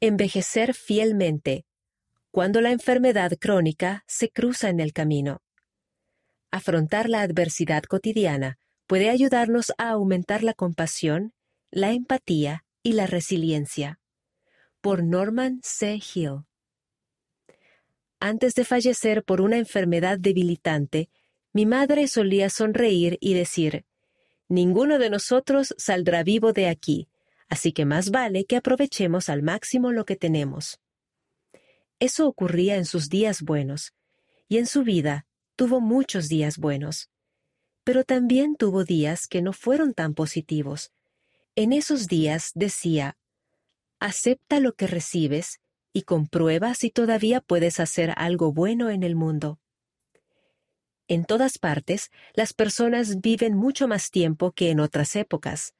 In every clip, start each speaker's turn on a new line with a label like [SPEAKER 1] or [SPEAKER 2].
[SPEAKER 1] Envejecer fielmente cuando la enfermedad crónica se cruza en el camino. Afrontar la adversidad cotidiana puede ayudarnos a aumentar la compasión, la empatía y la resiliencia. Por Norman C. Hill. Antes de fallecer por una enfermedad debilitante, mi madre solía sonreír y decir, Ninguno de nosotros saldrá vivo de aquí, así que más vale que aprovechemos al máximo lo que tenemos. Eso ocurría en sus días buenos, y en su vida tuvo muchos días buenos. Pero también tuvo días que no fueron tan positivos. En esos días decía, acepta lo que recibes y comprueba si todavía puedes hacer algo bueno en el mundo. En todas partes, las personas viven mucho más tiempo que en otras épocas.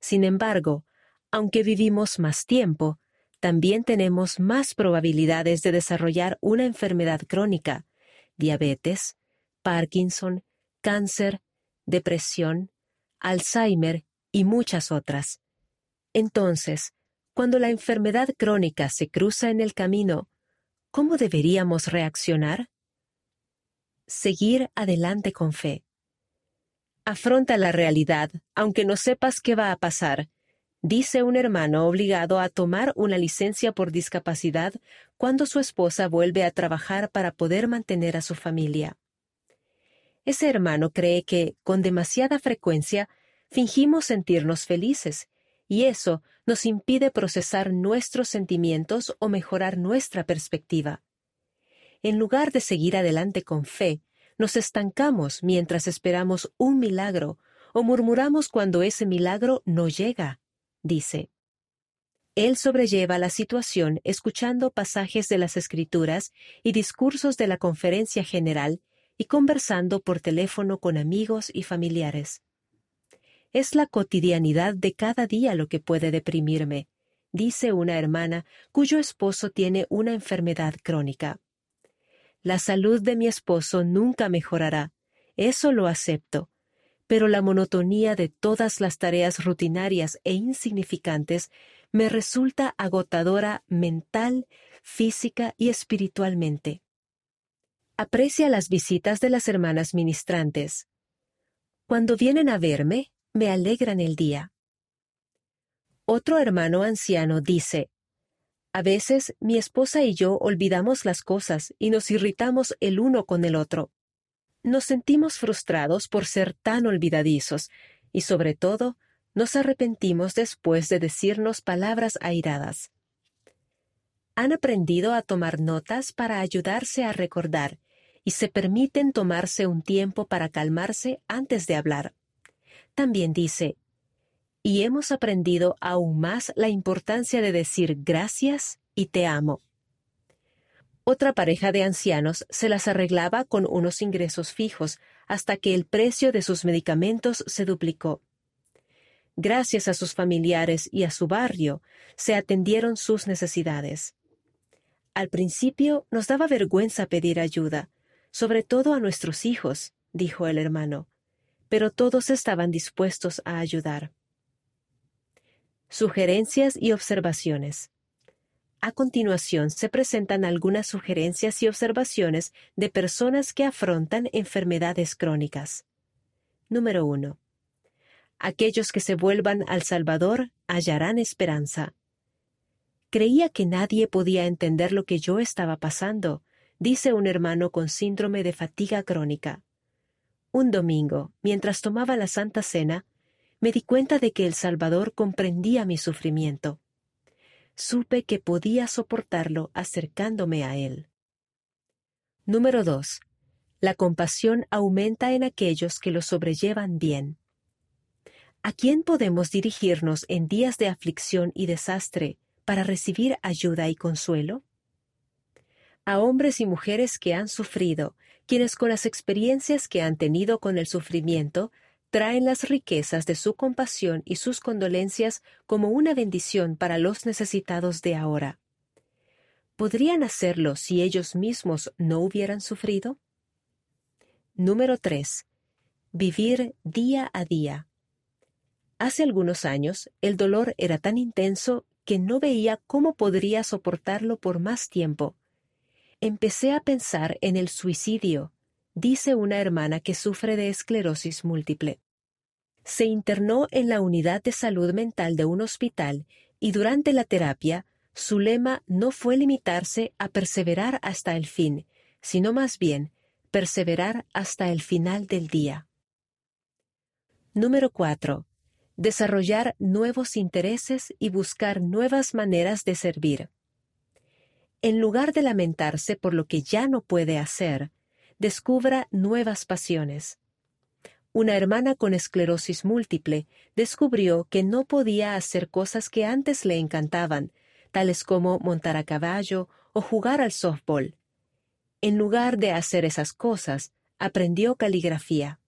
[SPEAKER 1] Sin embargo, aunque vivimos más tiempo, también tenemos más probabilidades de desarrollar una enfermedad crónica, diabetes, Parkinson, cáncer, depresión, Alzheimer y muchas otras. Entonces, cuando la enfermedad crónica se cruza en el camino, ¿cómo deberíamos reaccionar? seguir adelante con fe. Afronta la realidad, aunque no sepas qué va a pasar, dice un hermano obligado a tomar una licencia por discapacidad cuando su esposa vuelve a trabajar para poder mantener a su familia. Ese hermano cree que, con demasiada frecuencia, fingimos sentirnos felices, y eso nos impide procesar nuestros sentimientos o mejorar nuestra perspectiva en lugar de seguir adelante con fe, nos estancamos mientras esperamos un milagro o murmuramos cuando ese milagro no llega, dice. Él sobrelleva la situación escuchando pasajes de las Escrituras y discursos de la conferencia general y conversando por teléfono con amigos y familiares. Es la cotidianidad de cada día lo que puede deprimirme, dice una hermana cuyo esposo tiene una enfermedad crónica. La salud de mi esposo nunca mejorará, eso lo acepto, pero la monotonía de todas las tareas rutinarias e insignificantes me resulta agotadora mental, física y espiritualmente. Aprecia las visitas de las hermanas ministrantes. Cuando vienen a verme, me alegran el día. Otro hermano anciano dice, a veces mi esposa y yo olvidamos las cosas y nos irritamos el uno con el otro. Nos sentimos frustrados por ser tan olvidadizos y sobre todo nos arrepentimos después de decirnos palabras airadas. Han aprendido a tomar notas para ayudarse a recordar y se permiten tomarse un tiempo para calmarse antes de hablar. También dice, y hemos aprendido aún más la importancia de decir gracias y te amo. Otra pareja de ancianos se las arreglaba con unos ingresos fijos hasta que el precio de sus medicamentos se duplicó. Gracias a sus familiares y a su barrio, se atendieron sus necesidades. Al principio nos daba vergüenza pedir ayuda, sobre todo a nuestros hijos, dijo el hermano, pero todos estaban dispuestos a ayudar. Sugerencias y observaciones. A continuación se presentan algunas sugerencias y observaciones de personas que afrontan enfermedades crónicas. Número 1. Aquellos que se vuelvan al Salvador hallarán esperanza. Creía que nadie podía entender lo que yo estaba pasando, dice un hermano con síndrome de fatiga crónica. Un domingo, mientras tomaba la Santa Cena, me di cuenta de que el Salvador comprendía mi sufrimiento. Supe que podía soportarlo acercándome a Él. Número 2. La compasión aumenta en aquellos que lo sobrellevan bien. ¿A quién podemos dirigirnos en días de aflicción y desastre para recibir ayuda y consuelo? A hombres y mujeres que han sufrido, quienes con las experiencias que han tenido con el sufrimiento traen las riquezas de su compasión y sus condolencias como una bendición para los necesitados de ahora. ¿Podrían hacerlo si ellos mismos no hubieran sufrido? Número 3. Vivir día a día. Hace algunos años el dolor era tan intenso que no veía cómo podría soportarlo por más tiempo. Empecé a pensar en el suicidio, dice una hermana que sufre de esclerosis múltiple. Se internó en la unidad de salud mental de un hospital y durante la terapia su lema no fue limitarse a perseverar hasta el fin, sino más bien perseverar hasta el final del día. Número 4. Desarrollar nuevos intereses y buscar nuevas maneras de servir. En lugar de lamentarse por lo que ya no puede hacer, descubra nuevas pasiones. Una hermana con esclerosis múltiple descubrió que no podía hacer cosas que antes le encantaban, tales como montar a caballo o jugar al softball. En lugar de hacer esas cosas, aprendió caligrafía.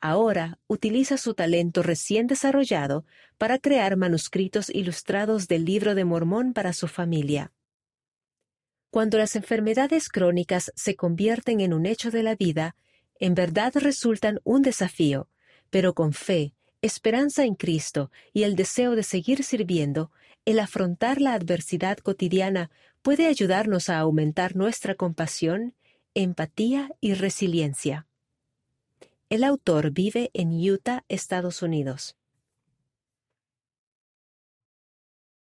[SPEAKER 1] Ahora utiliza su talento recién desarrollado para crear manuscritos ilustrados del libro de Mormón para su familia. Cuando las enfermedades crónicas se convierten en un hecho de la vida, en verdad resultan un desafío, pero con fe, esperanza en Cristo y el deseo de seguir sirviendo, el afrontar la adversidad cotidiana puede ayudarnos a aumentar nuestra compasión, empatía y resiliencia. El autor vive en Utah, Estados Unidos.